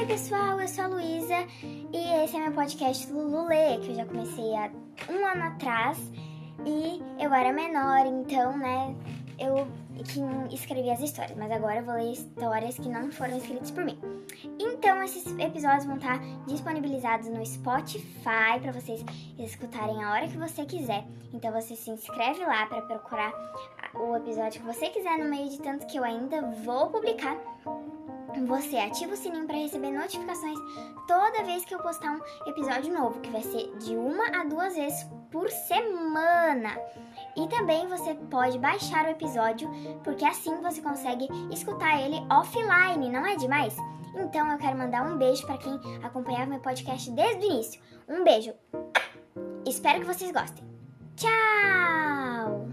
Oi, pessoal, eu sou a Luísa e esse é meu podcast Lululê, que eu já comecei há um ano atrás e eu era menor, então, né, eu que escrevi as histórias, mas agora eu vou ler histórias que não foram escritas por mim. Então, esses episódios vão estar disponibilizados no Spotify para vocês escutarem a hora que você quiser. Então, você se inscreve lá para procurar o episódio que você quiser no meio de tanto que eu ainda vou publicar. Você ativa o sininho para receber notificações toda vez que eu postar um episódio novo, que vai ser de uma a duas vezes por semana. E também você pode baixar o episódio, porque assim você consegue escutar ele offline, não é demais? Então eu quero mandar um beijo para quem acompanhava meu podcast desde o início. Um beijo. Espero que vocês gostem. Tchau!